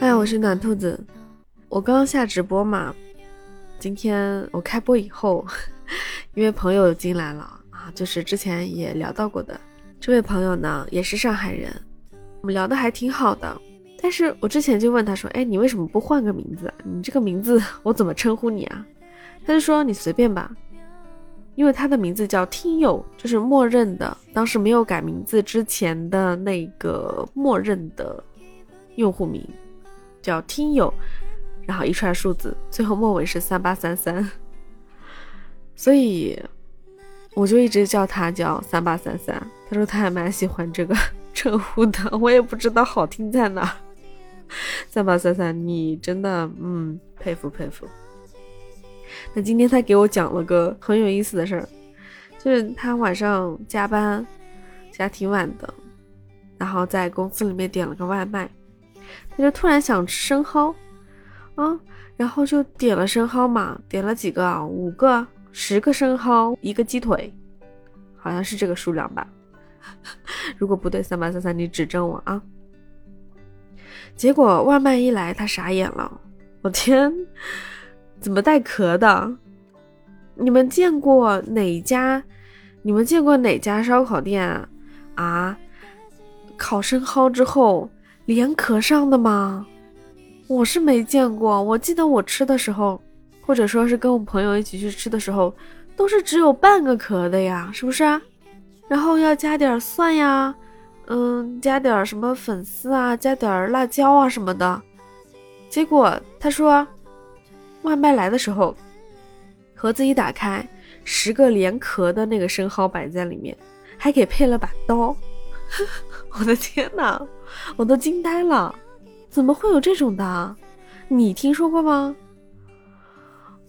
嗨，我是暖兔子。我刚刚下直播嘛，今天我开播以后，因为朋友进来了啊，就是之前也聊到过的这位朋友呢，也是上海人，我们聊的还挺好的。但是我之前就问他说：“哎，你为什么不换个名字？你这个名字我怎么称呼你啊？”他就说：“你随便吧。”因为他的名字叫听友，就是默认的，当时没有改名字之前的那个默认的用户名叫听友，然后一串数字，最后末尾是三八三三，所以我就一直叫他叫三八三三。他说他还蛮喜欢这个称呼的，我也不知道好听在哪。三八三三，你真的嗯佩服佩服。那今天他给我讲了个很有意思的事儿，就是他晚上加班加挺晚的，然后在公司里面点了个外卖，他就突然想吃生蚝啊，然后就点了生蚝嘛，点了几个啊，五个、十个生蚝，一个鸡腿，好像是这个数量吧。如果不对，三八三三，你指正我啊。结果外卖一来，他傻眼了，我天！怎么带壳的？你们见过哪家？你们见过哪家烧烤店啊？烤生蚝之后连壳上的吗？我是没见过。我记得我吃的时候，或者说是跟我朋友一起去吃的时候，都是只有半个壳的呀，是不是？然后要加点蒜呀，嗯，加点什么粉丝啊，加点辣椒啊什么的。结果他说。外卖来的时候，盒子一打开，十个连壳的那个生蚝摆在里面，还给配了把刀。我的天哪，我都惊呆了！怎么会有这种的？你听说过吗？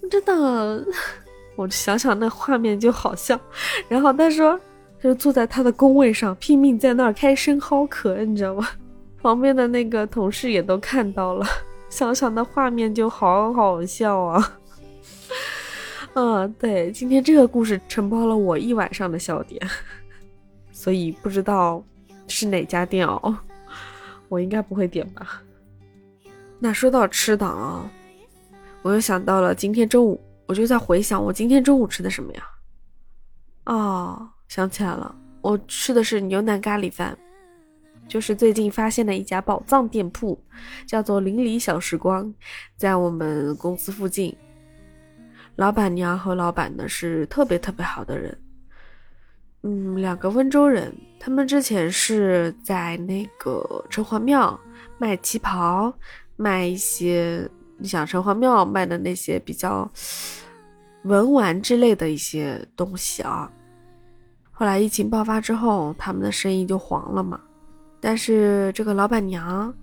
真的，我想想那画面就好笑。然后他说，他就坐在他的工位上，拼命在那儿开生蚝壳，你知道吗？旁边的那个同事也都看到了。想想那画面就好好笑啊！嗯，对，今天这个故事承包了我一晚上的笑点，所以不知道是哪家店哦，我应该不会点吧？那说到吃的啊，我又想到了今天中午，我就在回想我今天中午吃的什么呀？哦，想起来了，我吃的是牛腩咖喱饭。就是最近发现的一家宝藏店铺，叫做“邻里小时光”，在我们公司附近。老板娘和老板呢是特别特别好的人，嗯，两个温州人。他们之前是在那个城隍庙卖旗袍，卖一些你想城隍庙卖的那些比较文玩之类的一些东西啊。后来疫情爆发之后，他们的生意就黄了嘛。但是这个老板娘，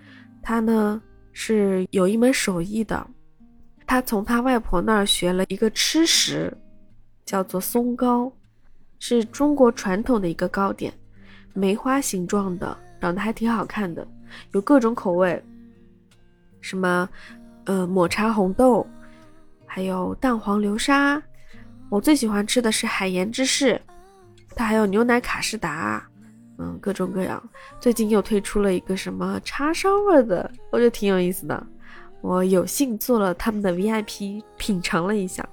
她呢是有一门手艺的，她从她外婆那儿学了一个吃食，叫做松糕，是中国传统的一个糕点，梅花形状的，长得还挺好看的，有各种口味，什么呃抹茶红豆，还有蛋黄流沙，我最喜欢吃的是海盐芝士，它还有牛奶卡士达。嗯，各种各样。最近又推出了一个什么叉烧味的，我觉得挺有意思的。我有幸做了他们的 VIP，品尝了一下，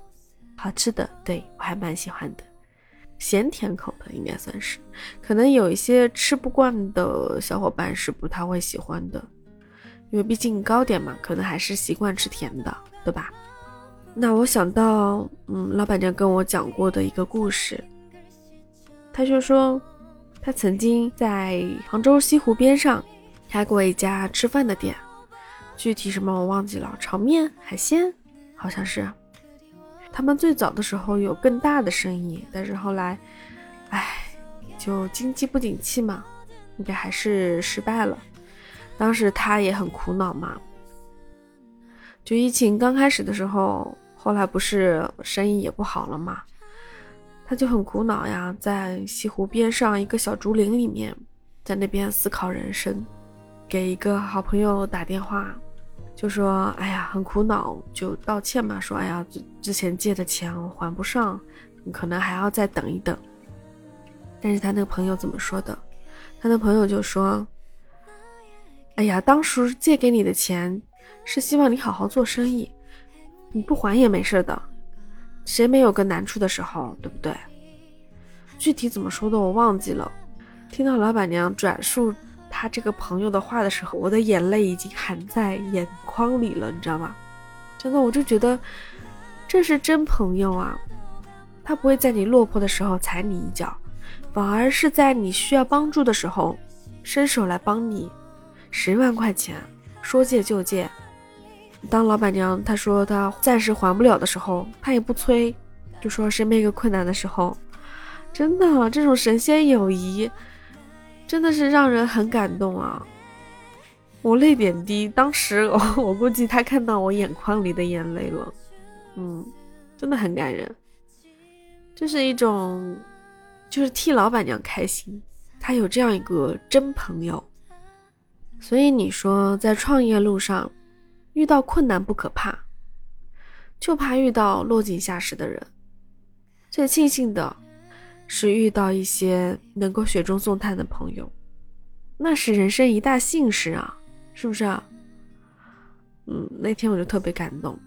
好吃的，对我还蛮喜欢的。咸甜口的应该算是，可能有一些吃不惯的小伙伴是不太会喜欢的，因为毕竟糕点嘛，可能还是习惯吃甜的，对吧？那我想到，嗯，老板娘跟我讲过的一个故事，他就说。他曾经在杭州西湖边上开过一家吃饭的店，具体什么我忘记了，炒面、海鲜，好像是。他们最早的时候有更大的生意，但是后来，唉，就经济不景气嘛，应该还是失败了。当时他也很苦恼嘛，就疫情刚开始的时候，后来不是生意也不好了嘛。他就很苦恼呀，在西湖边上一个小竹林里面，在那边思考人生，给一个好朋友打电话，就说：“哎呀，很苦恼，就道歉嘛，说哎呀，之前借的钱我还不上，可能还要再等一等。”但是他那个朋友怎么说的？他的朋友就说：“哎呀，当时借给你的钱是希望你好好做生意，你不还也没事的，谁没有个难处的时候，对不对？”具体怎么说的我忘记了。听到老板娘转述他这个朋友的话的时候，我的眼泪已经含在眼眶里了，你知道吗？真的，我就觉得这是真朋友啊，他不会在你落魄的时候踩你一脚。反而是在你需要帮助的时候，伸手来帮你，十万块钱说借就借。当老板娘她说她暂时还不了的时候，她也不催，就说身边一个困难的时候，真的这种神仙友谊，真的是让人很感动啊！我泪点低，当时我我估计他看到我眼眶里的眼泪了，嗯，真的很感人，这是一种。就是替老板娘开心，她有这样一个真朋友。所以你说，在创业路上遇到困难不可怕，就怕遇到落井下石的人。最庆幸的是遇到一些能够雪中送炭的朋友，那是人生一大幸事啊，是不是啊？嗯，那天我就特别感动。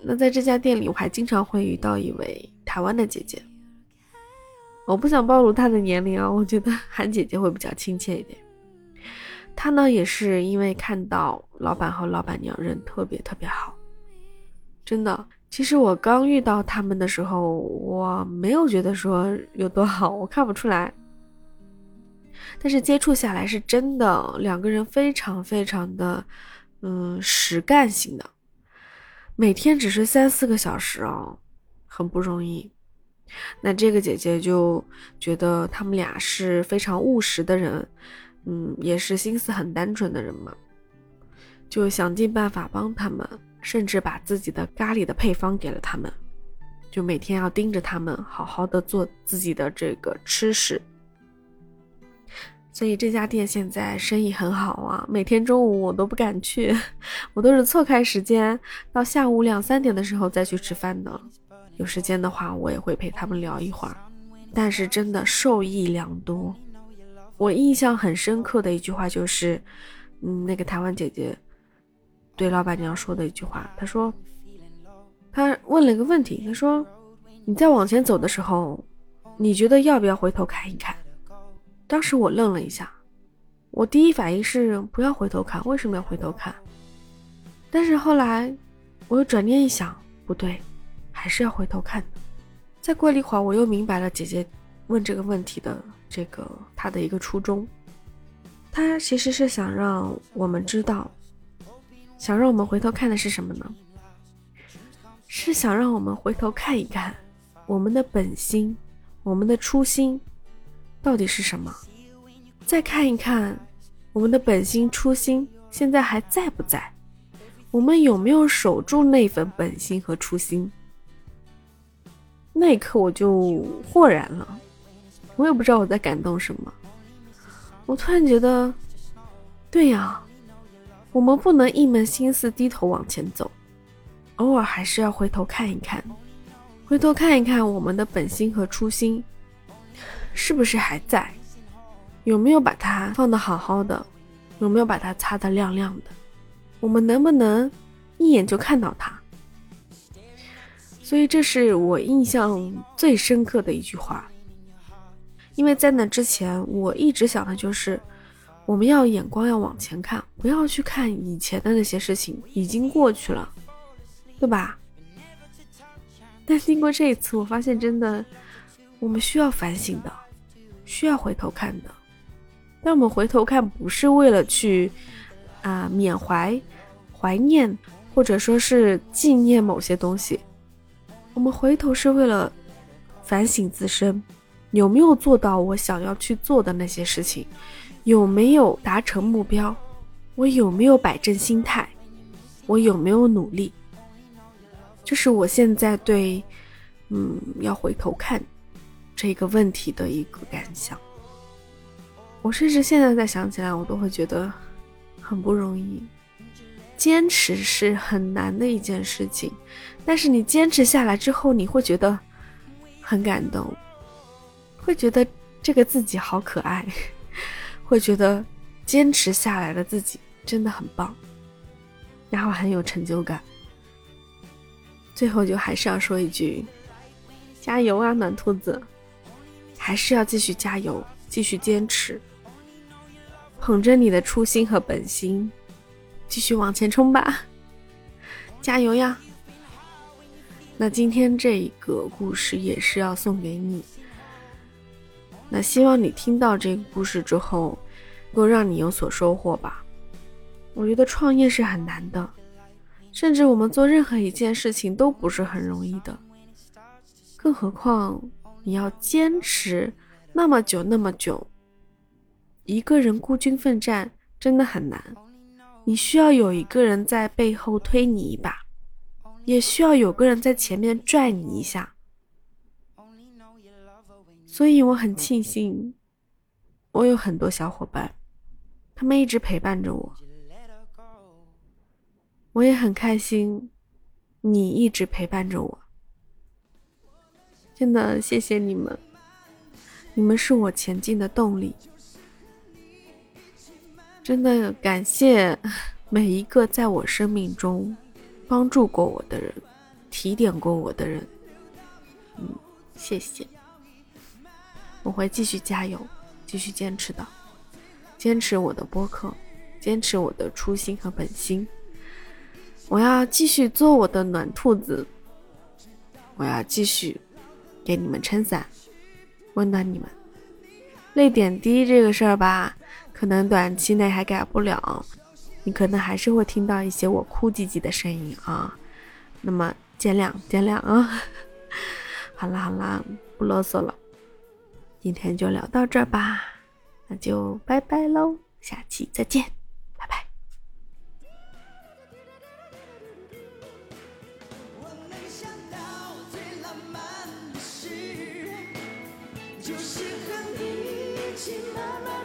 那在这家店里，我还经常会遇到一位台湾的姐姐。我不想暴露她的年龄啊，我觉得喊姐姐会比较亲切一点。他呢也是因为看到老板和老板娘人特别特别好，真的。其实我刚遇到他们的时候，我没有觉得说有多好，我看不出来。但是接触下来是真的，两个人非常非常的，嗯，实干型的，每天只睡三四个小时哦，很不容易。那这个姐姐就觉得他们俩是非常务实的人，嗯，也是心思很单纯的人嘛，就想尽办法帮他们，甚至把自己的咖喱的配方给了他们，就每天要盯着他们好好的做自己的这个吃食。所以这家店现在生意很好啊，每天中午我都不敢去，我都是错开时间，到下午两三点的时候再去吃饭的。有时间的话，我也会陪他们聊一会儿，但是真的受益良多。我印象很深刻的一句话就是，嗯，那个台湾姐姐对老板娘说的一句话，她说，她问了一个问题，她说，你在往前走的时候，你觉得要不要回头看一看？当时我愣了一下，我第一反应是不要回头看，为什么要回头看？但是后来我又转念一想，不对。还是要回头看。再过了一会儿，我又明白了姐姐问这个问题的这个他的一个初衷。他其实是想让我们知道，想让我们回头看的是什么呢？是想让我们回头看一看我们的本心，我们的初心到底是什么？再看一看我们的本心初心现在还在不在？我们有没有守住那份本心和初心？那一刻我就豁然了，我也不知道我在感动什么。我突然觉得，对呀，我们不能一门心思低头往前走，偶尔还是要回头看一看，回头看一看我们的本心和初心是不是还在，有没有把它放得好好的，有没有把它擦得亮亮的，我们能不能一眼就看到它？所以这是我印象最深刻的一句话，因为在那之前，我一直想的就是，我们要眼光要往前看，不要去看以前的那些事情，已经过去了，对吧？但经过这一次，我发现真的，我们需要反省的，需要回头看的。但我们回头看，不是为了去啊缅怀、怀念，或者说是纪念某些东西。我们回头是为了反省自身，有没有做到我想要去做的那些事情，有没有达成目标，我有没有摆正心态，我有没有努力，这是我现在对嗯要回头看这个问题的一个感想。我甚至现在再想起来，我都会觉得很不容易。坚持是很难的一件事情，但是你坚持下来之后，你会觉得很感动，会觉得这个自己好可爱，会觉得坚持下来的自己真的很棒，然后很有成就感。最后就还是要说一句：加油啊，暖兔子！还是要继续加油，继续坚持，捧着你的初心和本心，继续往前冲吧！加油呀！那今天这一个故事也是要送给你。那希望你听到这个故事之后，能够让你有所收获吧。我觉得创业是很难的，甚至我们做任何一件事情都不是很容易的，更何况你要坚持那么久那么久，一个人孤军奋战真的很难。你需要有一个人在背后推你一把。也需要有个人在前面拽你一下，所以我很庆幸，我有很多小伙伴，他们一直陪伴着我。我也很开心，你一直陪伴着我，真的谢谢你们，你们是我前进的动力。真的感谢每一个在我生命中。帮助过我的人，提点过我的人，嗯，谢谢。我会继续加油，继续坚持的，坚持我的播客，坚持我的初心和本心。我要继续做我的暖兔子，我要继续给你们撑伞，温暖你们。泪点低这个事儿吧，可能短期内还改不了。你可能还是会听到一些我哭唧唧的声音啊，那么见谅见谅啊。好啦好啦，不啰嗦了，今天就聊到这儿吧，那就拜拜喽，下期再见，拜拜。就是和你一起慢慢，